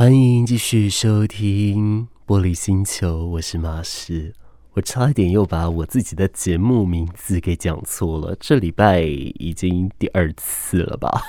欢迎继续收听《玻璃星球》，我是马士。我差一点又把我自己的节目名字给讲错了，这礼拜已经第二次了吧？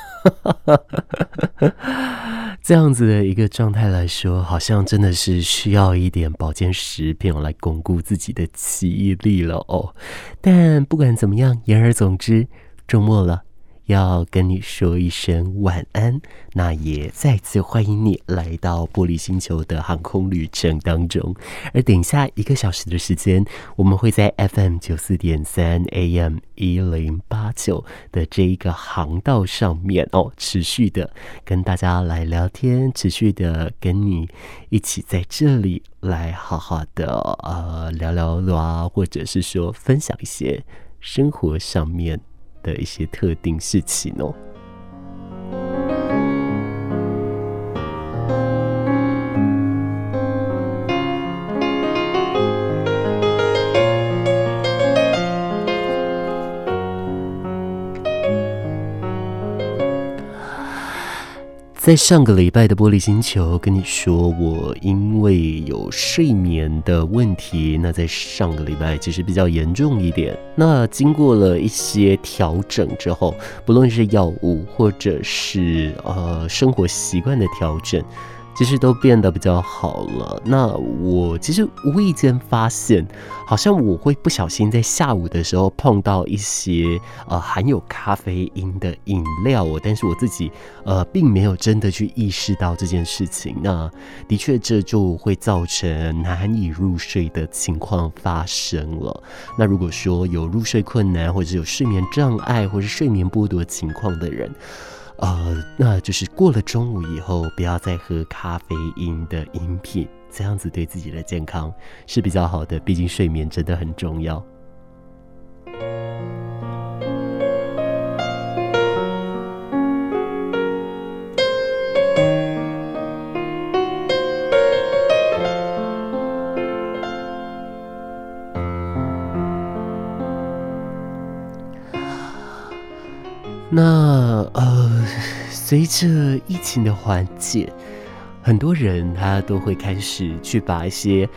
这样子的一个状态来说，好像真的是需要一点保健食品来巩固自己的记忆力了哦。但不管怎么样，言而总之，周末了。要跟你说一声晚安，那也再次欢迎你来到玻璃星球的航空旅程当中。而等下一个小时的时间，我们会在 FM 九四点三 AM 一零八九的这一个航道上面哦，持续的跟大家来聊天，持续的跟你一起在这里来好好的呃聊聊啊，或者是说分享一些生活上面。的一些特定事情哦。在上个礼拜的玻璃星球跟你说，我因为有睡眠的问题，那在上个礼拜其实比较严重一点。那经过了一些调整之后，不论是药物或者是呃生活习惯的调整。其实都变得比较好了。那我其实无意间发现，好像我会不小心在下午的时候碰到一些呃含有咖啡因的饮料，我但是我自己呃并没有真的去意识到这件事情。那的确这就会造成难以入睡的情况发生了。那如果说有入睡困难，或者有睡眠障碍，或者是睡眠剥夺情况的人，呃，那就是过了中午以后，不要再喝咖啡因的饮品，这样子对自己的健康是比较好的。毕竟睡眠真的很重要。随着疫情的缓解，很多人他都会开始去把一些。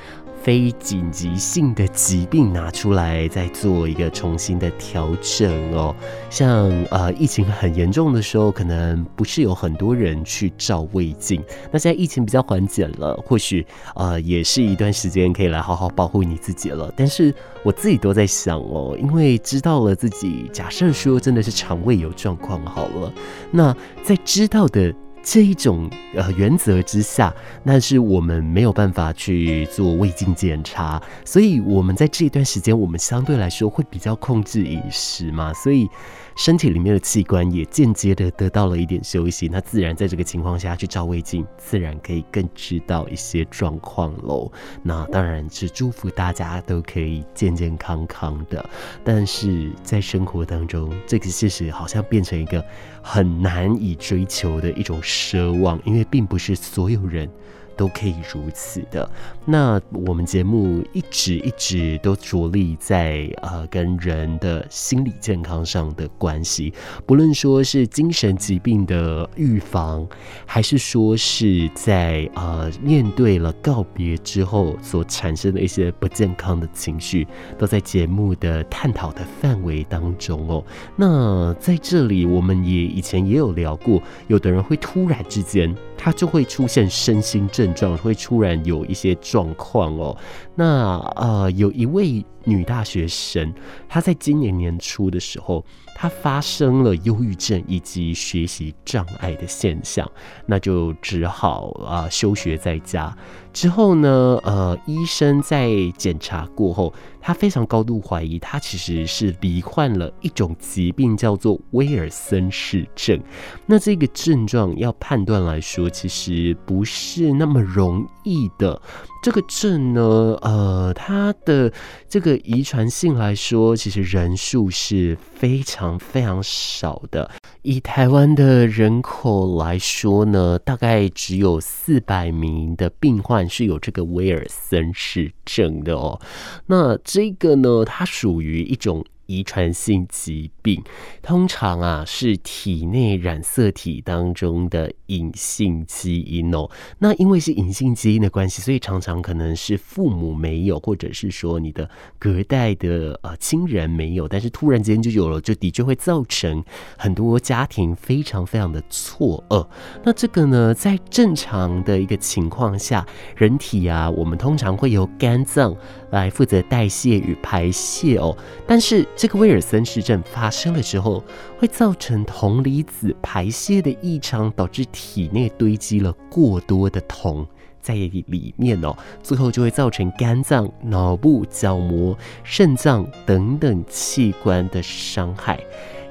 非紧急性的疾病拿出来再做一个重新的调整哦，像呃疫情很严重的时候，可能不是有很多人去照胃镜。那现在疫情比较缓解了，或许呃也是一段时间可以来好好保护你自己了。但是我自己都在想哦，因为知道了自己，假设说真的是肠胃有状况好了，那在知道的。这一种呃原则之下，那是我们没有办法去做胃镜检查，所以我们在这一段时间，我们相对来说会比较控制饮食嘛，所以。身体里面的器官也间接的得到了一点休息，那自然在这个情况下去照胃镜，自然可以更知道一些状况喽。那当然是祝福大家都可以健健康康的，但是在生活当中，这个事实好像变成一个很难以追求的一种奢望，因为并不是所有人。都可以如此的。那我们节目一直一直都着力在呃跟人的心理健康上的关系，不论说是精神疾病的预防，还是说是在呃面对了告别之后所产生的一些不健康的情绪，都在节目的探讨的范围当中哦。那在这里，我们也以前也有聊过，有的人会突然之间。他就会出现身心症状，会突然有一些状况哦。那呃，有一位女大学生，她在今年年初的时候，他发生了忧郁症以及学习障碍的现象，那就只好啊、休学在家。之后呢，呃，医生在检查过后，他非常高度怀疑，他其实是罹患了一种疾病，叫做威尔森氏症。那这个症状要判断来说，其实不是那么容易的。这个症呢，呃，它的这个遗传性来说，其实人数是非常非常少的。以台湾的人口来说呢，大概只有四百名的病患是有这个威尔森氏症的哦。那这个呢，它属于一种遗传性疾病，通常啊是体内染色体当中的隐性基因哦。那因为是隐性基因的关系，所以常常可能是父母没有，或者是说你的隔代的呃亲人没有，但是突然间就有了，就的确会造成很多家庭非常非常的错愕。那这个呢，在正常的一个情况下，人体啊，我们通常会由肝脏来负责代谢与排泄哦，但是这个威尔森氏症发生了之后，会造成铜离子排泄的异常，导致体内堆积了过多的铜在里面哦，最后就会造成肝脏、脑部、角膜、肾脏等等器官的伤害。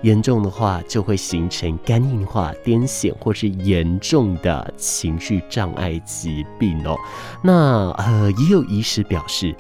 严重的话，就会形成肝硬化、癫痫或是严重的情绪障碍疾病哦。那呃，也有医师表示。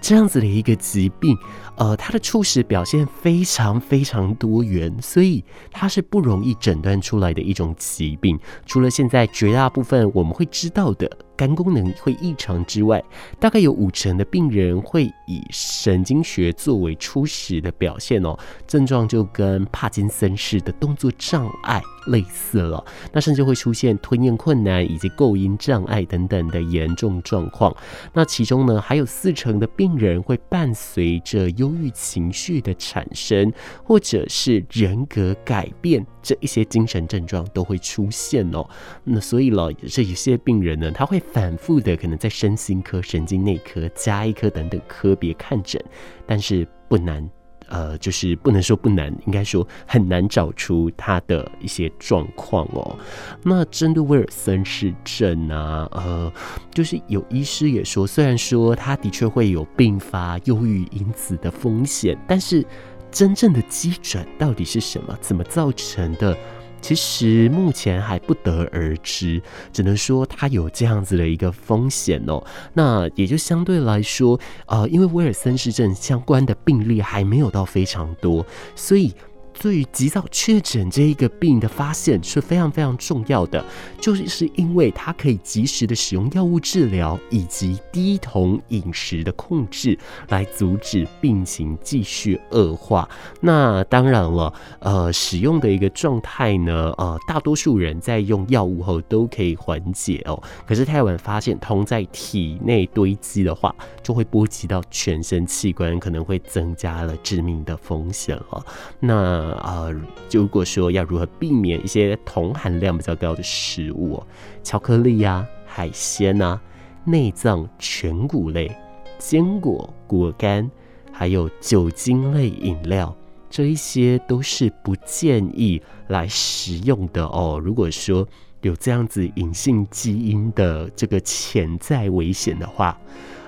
这样子的一个疾病，呃，它的初始表现非常非常多元，所以它是不容易诊断出来的一种疾病。除了现在绝大部分我们会知道的。肝功能会异常之外，大概有五成的病人会以神经学作为初始的表现哦，症状就跟帕金森氏的动作障碍类似了。那甚至会出现吞咽困难以及构音障碍等等的严重状况。那其中呢，还有四成的病人会伴随着忧郁情绪的产生，或者是人格改变。这一些精神症状都会出现哦，那所以了，这有些病人呢，他会反复的可能在身心科、神经内科、家医科等等科别看诊，但是不难，呃，就是不能说不难，应该说很难找出他的一些状况哦。那针对威尔森氏症啊，呃，就是有医师也说，虽然说他的确会有并发忧郁因子的风险，但是。真正的基准到底是什么？怎么造成的？其实目前还不得而知，只能说它有这样子的一个风险哦。那也就相对来说，呃，因为威尔森氏症相关的病例还没有到非常多，所以。对于及早确诊这一个病的发现是非常非常重要的，就是是因为它可以及时的使用药物治疗以及低铜饮食的控制，来阻止病情继续恶化。那当然了，呃，使用的一个状态呢，呃，大多数人在用药物后都可以缓解哦。可是太晚发现铜在体内堆积的话，就会波及到全身器官，可能会增加了致命的风险了。那。呃，如果说要如何避免一些铜含量比较高的食物，巧克力呀、啊、海鲜啊、内脏全谷类、坚果、果干，还有酒精类饮料，这一些都是不建议来食用的哦。如果说有这样子隐性基因的这个潜在危险的话，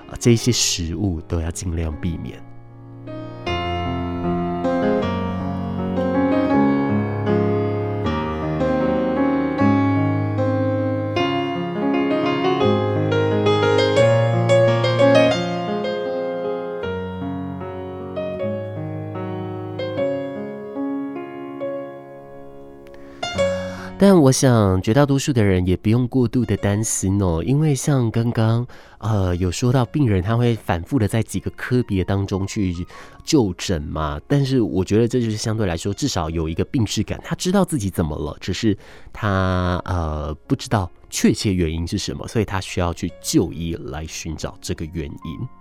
啊这些食物都要尽量避免。但我想，绝大多数的人也不用过度的担心哦，因为像刚刚呃有说到，病人他会反复的在几个科别当中去就诊嘛。但是我觉得这就是相对来说，至少有一个病识感，他知道自己怎么了，只是他呃不知道确切原因是什么，所以他需要去就医来寻找这个原因。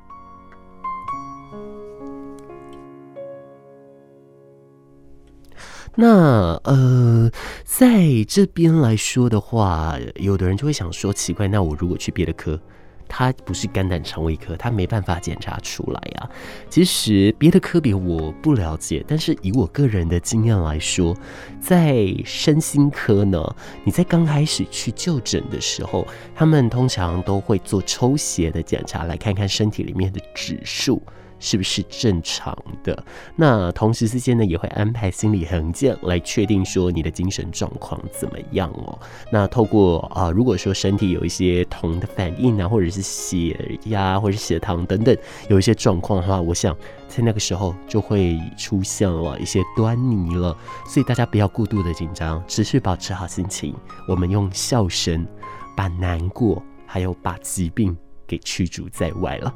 那呃，在这边来说的话，有的人就会想说，奇怪，那我如果去别的科，他不是肝胆肠胃科，他没办法检查出来啊。其实别的科别我不了解，但是以我个人的经验来说，在身心科呢，你在刚开始去就诊的时候，他们通常都会做抽血的检查，来看看身体里面的指数。是不是正常的？那同时之间呢，也会安排心理衡鉴来确定说你的精神状况怎么样哦。那透过啊、如果说身体有一些铜的反应啊，或者是血压或者是血糖等等有一些状况的话，我想在那个时候就会出现了一些端倪了。所以大家不要过度的紧张，持续保持好心情。我们用笑声把难过还有把疾病给驱逐在外了。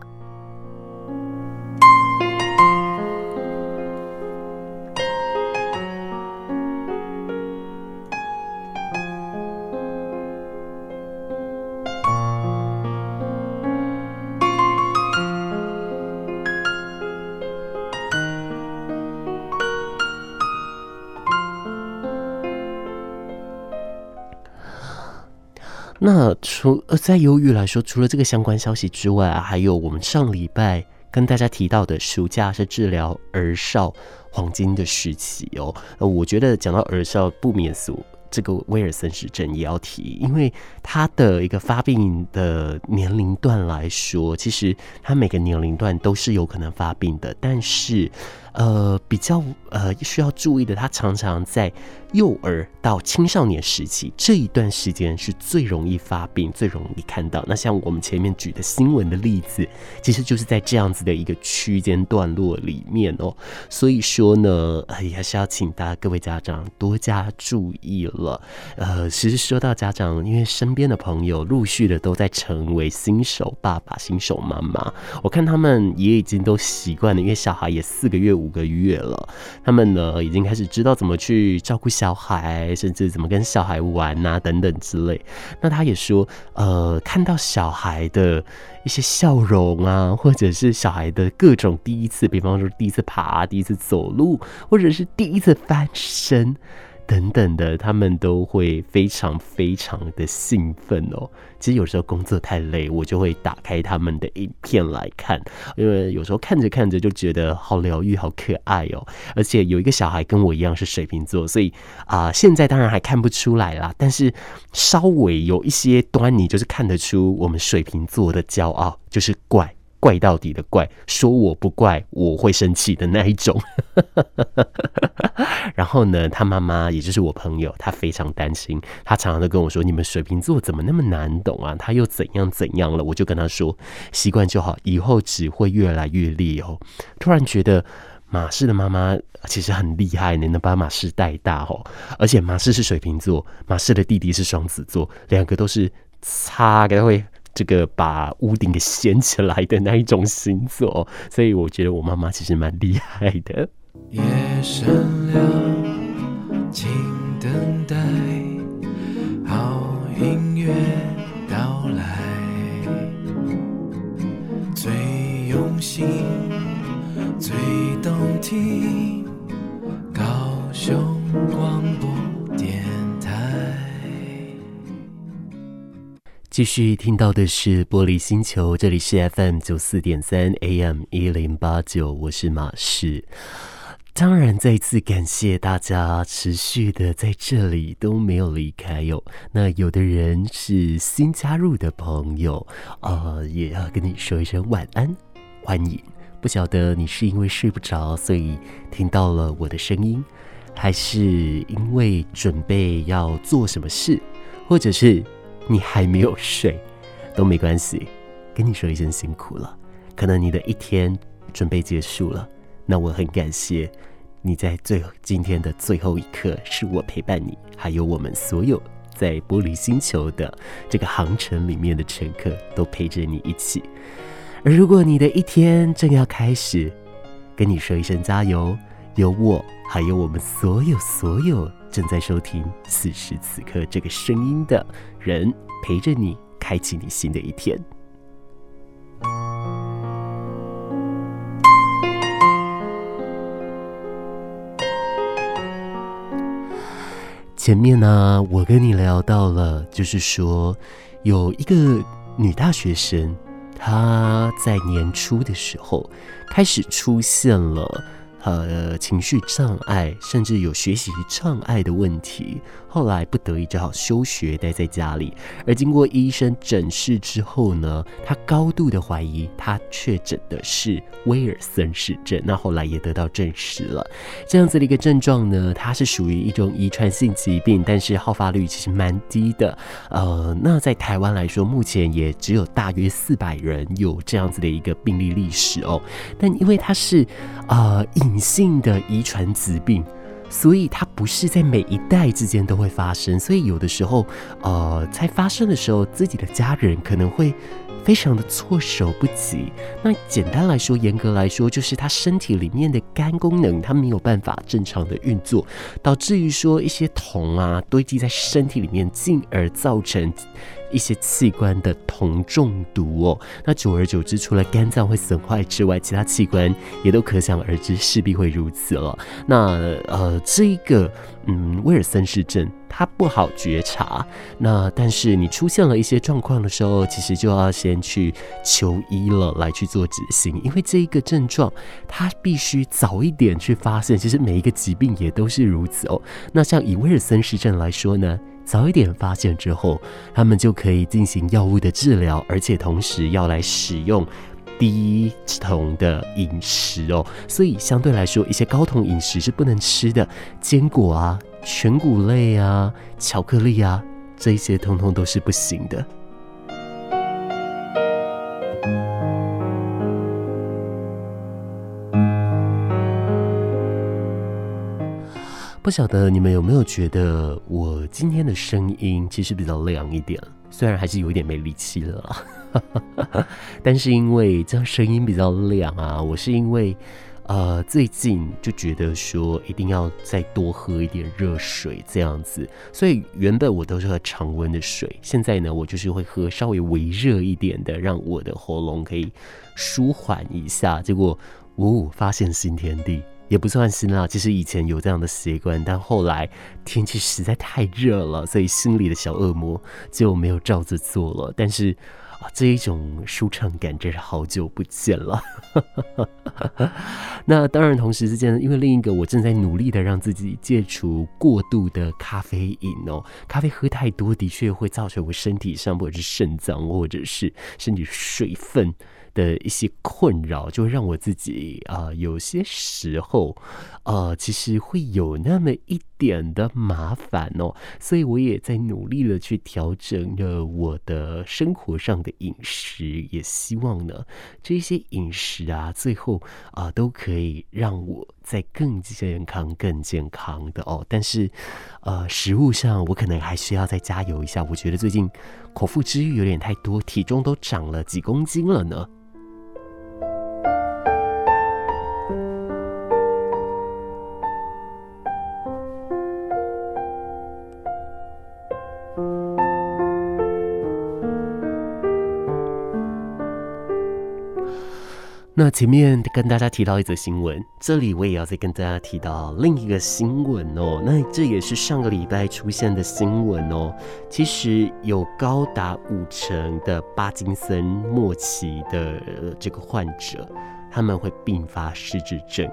那除呃在忧郁来说，除了这个相关消息之外啊，还有我们上礼拜跟大家提到的，暑假是治疗儿少黄金的时期哦。呃，我觉得讲到儿少，不免俗。这个威尔森氏症也要提，因为他的一个发病的年龄段来说，其实他每个年龄段都是有可能发病的，但是。呃，比较呃需要注意的，他常常在幼儿到青少年时期这一段时间是最容易发病、最容易看到。那像我们前面举的新闻的例子，其实就是在这样子的一个区间段落里面哦。所以说呢，呃也还是要请大家各位家长多加注意了。呃，其实说到家长，因为身边的朋友陆续的都在成为新手爸爸、新手妈妈，我看他们也已经都习惯了，因为小孩也四个月。五个月了，他们呢已经开始知道怎么去照顾小孩，甚至怎么跟小孩玩、啊、等等之类。那他也说，呃，看到小孩的一些笑容啊，或者是小孩的各种第一次，比方说第一次爬、第一次走路，或者是第一次翻身。等等的，他们都会非常非常的兴奋哦。其实有时候工作太累，我就会打开他们的影片来看，因为有时候看着看着就觉得好疗愈、好可爱哦。而且有一个小孩跟我一样是水瓶座，所以啊、现在当然还看不出来啦，但是稍微有一些端倪，就是看得出我们水瓶座的骄傲，就是怪。怪到底的怪，说我不怪我会生气的那一种。然后呢，他妈妈也就是我朋友，他非常担心，他常常都跟我说：“你们水瓶座怎么那么难懂啊？他又怎样怎样了？”我就跟他说：“习惯就好，以后只会越来越烈哦。”突然觉得马氏的妈妈其实很厉害，你能把马氏带大哦。而且马氏是水瓶座，马氏的弟弟是双子座，两个都是擦给他会。这个把屋顶给掀起来的那一种星座，所以我觉得我妈妈其实蛮厉害的。夜深了，请等待好音乐继续听到的是玻璃星球，这里是 FM 九四点三 AM 一零八九，我是马士。当然，再次感谢大家持续的在这里都没有离开哟。那有的人是新加入的朋友，呃，也要跟你说一声晚安，欢迎。不晓得你是因为睡不着，所以听到了我的声音，还是因为准备要做什么事，或者是。你还没有睡，都没关系，跟你说一声辛苦了。可能你的一天准备结束了，那我很感谢你在最后今天的最后一刻，是我陪伴你，还有我们所有在玻璃星球的这个航程里面的乘客都陪着你一起。而如果你的一天正要开始，跟你说一声加油，有我，还有我们所有所有。正在收听此时此刻这个声音的人，陪着你开启你新的一天。前面呢，我跟你聊到了，就是说有一个女大学生，她在年初的时候开始出现了。呃，情绪障碍，甚至有学习障碍的问题，后来不得已只好休学，待在家里。而经过医生诊视之后呢，他高度的怀疑他确诊的是威尔森氏症。那后来也得到证实了，这样子的一个症状呢，它是属于一种遗传性疾病，但是好发率其实蛮低的。呃，那在台湾来说，目前也只有大约四百人有这样子的一个病例历史哦。但因为它是呃隐性的遗传疾病，所以它不是在每一代之间都会发生，所以有的时候，呃，在发生的时候，自己的家人可能会非常的措手不及。那简单来说，严格来说，就是他身体里面的肝功能，他没有办法正常的运作，导致于说一些铜啊堆积在身体里面，进而造成。一些器官的铜中毒哦。那久而久之，除了肝脏会损坏之外，其他器官也都可想而知，势必会如此了。那呃，这一个嗯，威尔森氏症。它不好觉察，那但是你出现了一些状况的时候，其实就要先去求医了，来去做执行，因为这一个症状，它必须早一点去发现。其实每一个疾病也都是如此哦。那像以威尔森氏症来说呢，早一点发现之后，他们就可以进行药物的治疗，而且同时要来使用低酮的饮食哦。所以相对来说，一些高酮饮食是不能吃的，坚果啊。全谷类啊，巧克力啊，这些通通都是不行的。不晓得你们有没有觉得我今天的声音其实比较亮一点，虽然还是有点没力气了，但是因为这样声音比较亮啊，我是因为。呃，最近就觉得说一定要再多喝一点热水这样子，所以原本我都是喝常温的水，现在呢，我就是会喝稍微微热一点的，让我的喉咙可以舒缓一下。结果，呜、发现新天地，也不算新啦。其实以前有这样的习惯，但后来天气实在太热了，所以心里的小恶魔就没有照着做了。但是啊。这一种舒畅感真是好久不见了。那当然，同时之间，因为另一个我正在努力的让自己戒除过度的咖啡瘾哦，咖啡喝太多的确会造成我身体上，或者是肾脏，或者是身体水分。的一些困扰，就让我自己啊、有些时候，呃，其实会有那么一点的麻烦哦，所以我也在努力的去调整着我的生活上的饮食，也希望呢，这些饮食啊，最后啊、都可以让我在更健康、更健康的哦。但是，呃，食物上我可能还需要再加油一下。我觉得最近口腹之欲有点太多，体重都长了几公斤了呢。那前面跟大家提到一则新闻，这里我也要再跟大家提到另一个新闻哦。那这也是上个礼拜出现的新闻哦。其实有高达五成的巴金森末期的这个患者，他们会并发失智症，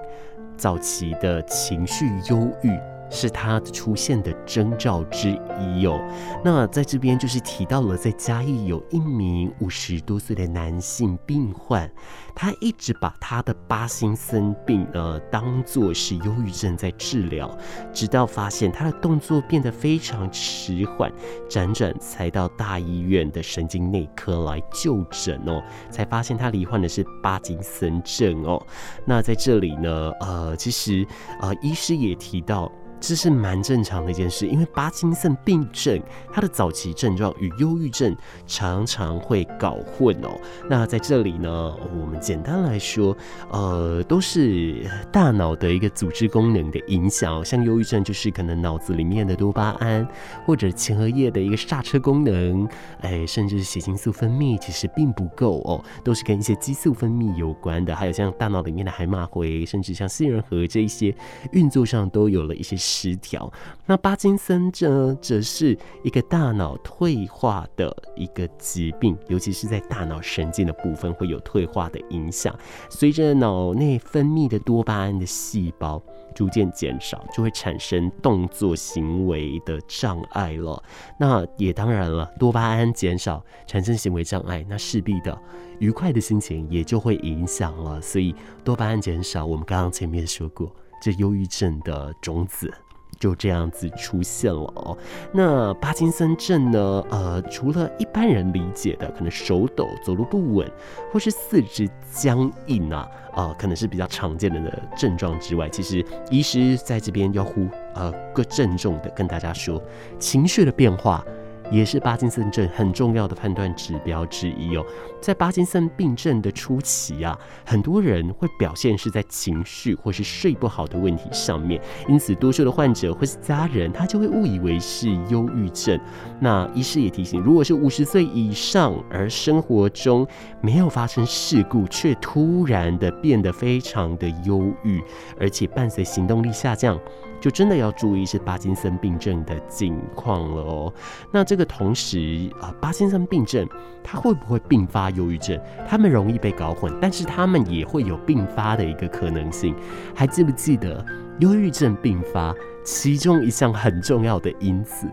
早期的情绪忧郁。是他出现的征兆之一哦。那在这边就是提到了，在嘉义有一名五十多岁的男性病患，他一直把他的巴金森病呃当作是忧郁症在治疗，直到发现他的动作变得非常迟缓，辗转才到大医院的神经内科来就诊哦，才发现他罹患的是巴金森症哦。那在这里呢，呃，其实呃，医师也提到。这是蛮正常的一件事，因为巴金森病症它的早期症状与忧郁症常常会搞混哦。那在这里呢，我们简单来说，呃，都是大脑的一个组织功能的影响。像忧郁症就是可能脑子里面的多巴胺或者前额叶的一个刹车功能，哎，甚至是血清素分泌其实并不够哦，都是跟一些激素分泌有关的。还有像大脑里面的海马回，甚至像杏仁核这一些运作上都有了一些。失调，那巴金森症则是一个大脑退化的一个疾病，尤其是在大脑神经的部分会有退化的影响。随着脑内分泌的多巴胺的细胞逐渐减少，就会产生动作行为的障碍了。那也当然了，多巴胺减少产生行为障碍，那势必的愉快的心情也就会影响了。所以多巴胺减少，我们刚刚前面说过。这忧郁症的种子就这样子出现了哦。那巴金森症呢？呃，除了一般人理解的可能手抖、走路不稳，或是四肢僵硬啊，啊、可能是比较常见的的症状之外，其实医师在这边要呼呃，更郑重的跟大家说，情绪的变化也是帕金森症很重要的判断指标之一哦。在帕金森病症的初期啊，很多人会表现是在情绪或是睡不好的问题上面，因此多数的患者或是家人，他就会误以为是忧郁症。那医师也提醒，如果是五十岁以上，而生活中没有发生事故，却突然的变得非常的忧郁，而且伴随行动力下降，就真的要注意是帕金森病症的境况了哦。那这个同时啊，帕金森病症它会不会并发忧郁症？他们容易被搞混，但是他们也会有并发的一个可能性。还记不记得忧郁症并发其中一项很重要的因子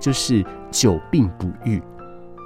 就是久病不愈？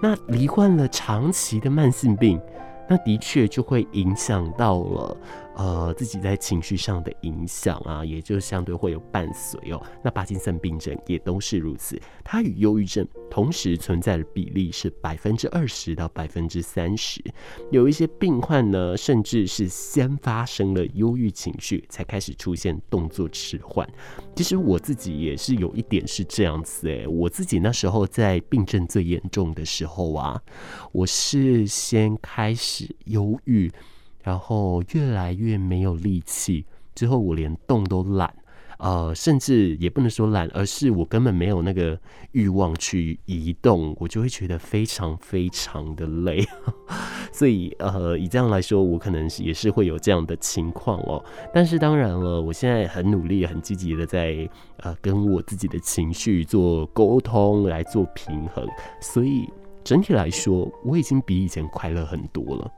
那罹患了长期的慢性病。那的确就会影响到了，呃，自己在情绪上的影响啊，也就相对会有伴随哦。那帕金森病症也都是如此，它与忧郁症同时存在的比例是百分之二十到百分之三十。有一些病患呢，甚至是先发生了忧郁情绪，才开始出现动作迟缓。其实我自己也是有一点是这样子诶，我自己那时候在病症最严重的时候啊，我是先开始。忧郁，然后越来越没有力气，之后我连动都懒，呃，甚至也不能说懒，而是我根本没有那个欲望去移动，我就会觉得非常非常的累。所以，呃，以这样来说，我可能也是会有这样的情况哦。但是当然了，我现在很努力、很积极的在呃跟我自己的情绪做沟通，来做平衡，所以。整体来说，我已经比以前快乐很多了。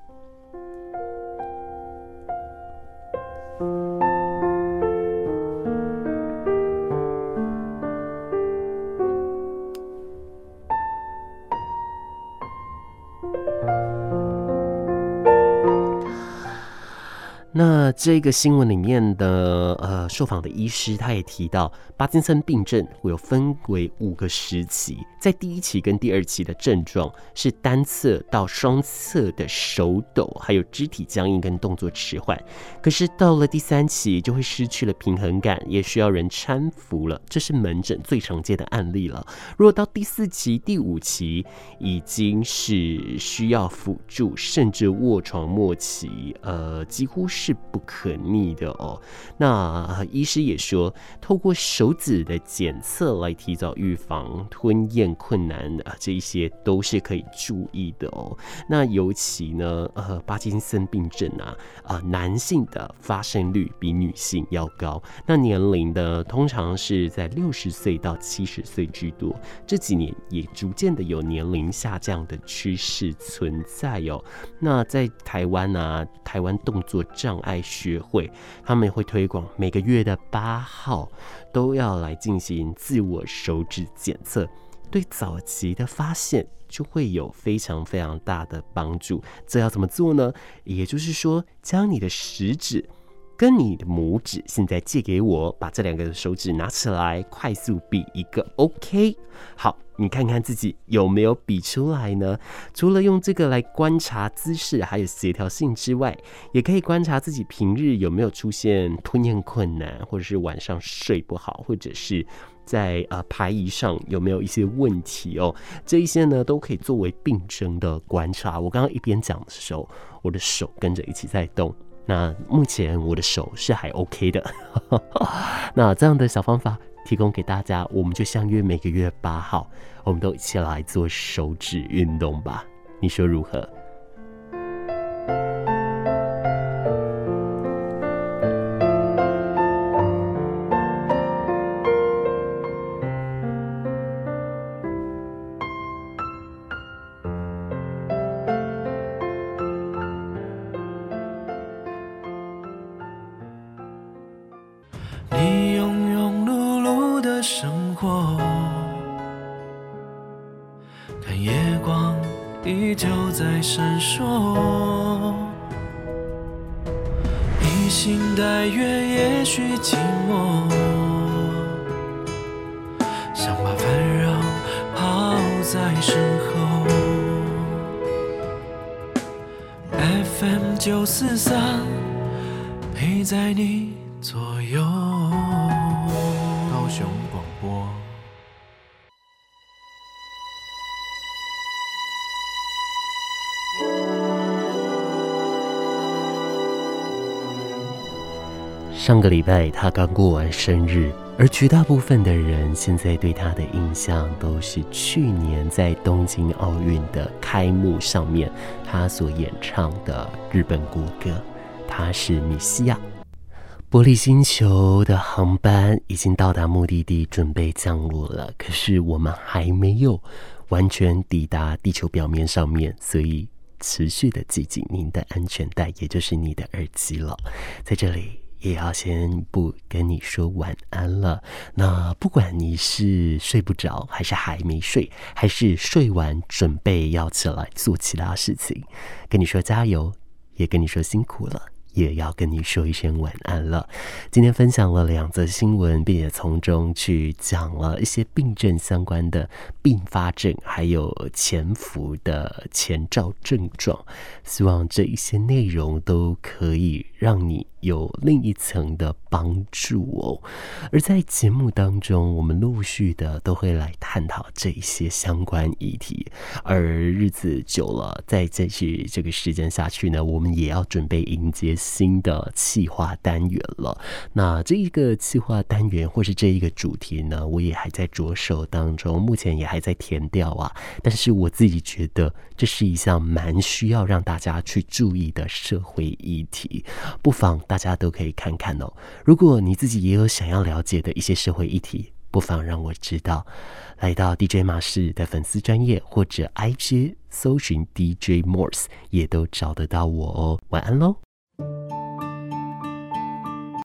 这个新闻里面的呃，受访的医师他也提到，帕金森病症会有分为五个时期，在第一期跟第二期的症状是单侧到双侧的手抖，还有肢体僵硬跟动作迟缓。可是到了第三期就会失去了平衡感，也需要人搀扶了，这是门诊最常见的案例了。如果到第四期、第五期，已经是需要辅助，甚至卧床末期，呃，几乎是。是不可逆的哦。那医师也说，透过手指的检测来提早预防吞咽困难啊，这一些都是可以注意的哦。那尤其呢，呃，帕金森病症啊，啊、男性的发生率比女性要高。那年龄的通常是在六十岁到七十岁居多。这几年也逐渐的有年龄下降的趋势存在哦。那在台湾啊，台湾动作障碍学会，他们会推广每个月的八号都要来进行自我手指检测，对早期的发现就会有非常非常大的帮助。这要怎么做呢？也就是说，将你的食指跟你的拇指现在借给我，把这两个手指拿起来，快速比一个 OK。好。你看看自己有没有比出来呢？除了用这个来观察姿势还有协调性之外，也可以观察自己平日有没有出现吞咽困难，或者是晚上睡不好，或者是在呃排遗上有没有一些问题哦。这一些呢都可以作为病症的观察。我刚刚一边讲的时候，我的手跟着一起在动。那目前我的手是还 OK 的。那这样的小方法。提供给大家，我们就相约每个月八号，我们都一起来做手指运动吧，你说如何？你庸庸碌碌的生活。看夜光依旧在闪烁。披星戴月也许寂寞。想把烦扰抛在身后。Fm 九四三陪在你左右。熊广播上个礼拜，他刚过完生日，而绝大部分的人现在对他的印象都是去年在东京奥运的开幕上面，他所演唱的日本国歌，他是米西亚。玻璃星球的航班已经到达目的地，准备降落了。可是我们还没有完全抵达地球表面上面，所以持续的系紧您的安全带，也就是你的耳机了。在这里。也要先不跟你说晚安了。那不管你是睡不着，还是还没睡，还是睡完准备要起来做其他事情，跟你说加油，也跟你说辛苦了。也要跟你说一声晚安了。今天分享了两则新闻，并且从中去讲了一些病症相关的并发症，还有潜伏的前兆症状。希望这一些内容都可以让你有另一层的帮助哦。而在节目当中，我们陆续的都会来探讨这一些相关议题。而日子久了，再继续这个时间下去呢，我们也要准备迎接。新的企划单元了，那这一个企划单元或是这一个主题呢，我也还在着手当中，目前也还在填调啊。但是我自己觉得这是一项蛮需要让大家去注意的社会议题，不妨大家都可以看看哦。如果你自己也有想要了解的一些社会议题，不妨让我知道。来到 DJ 马士的粉丝专业或者 IG 搜寻 DJ Morse，也都找得到我哦。晚安喽。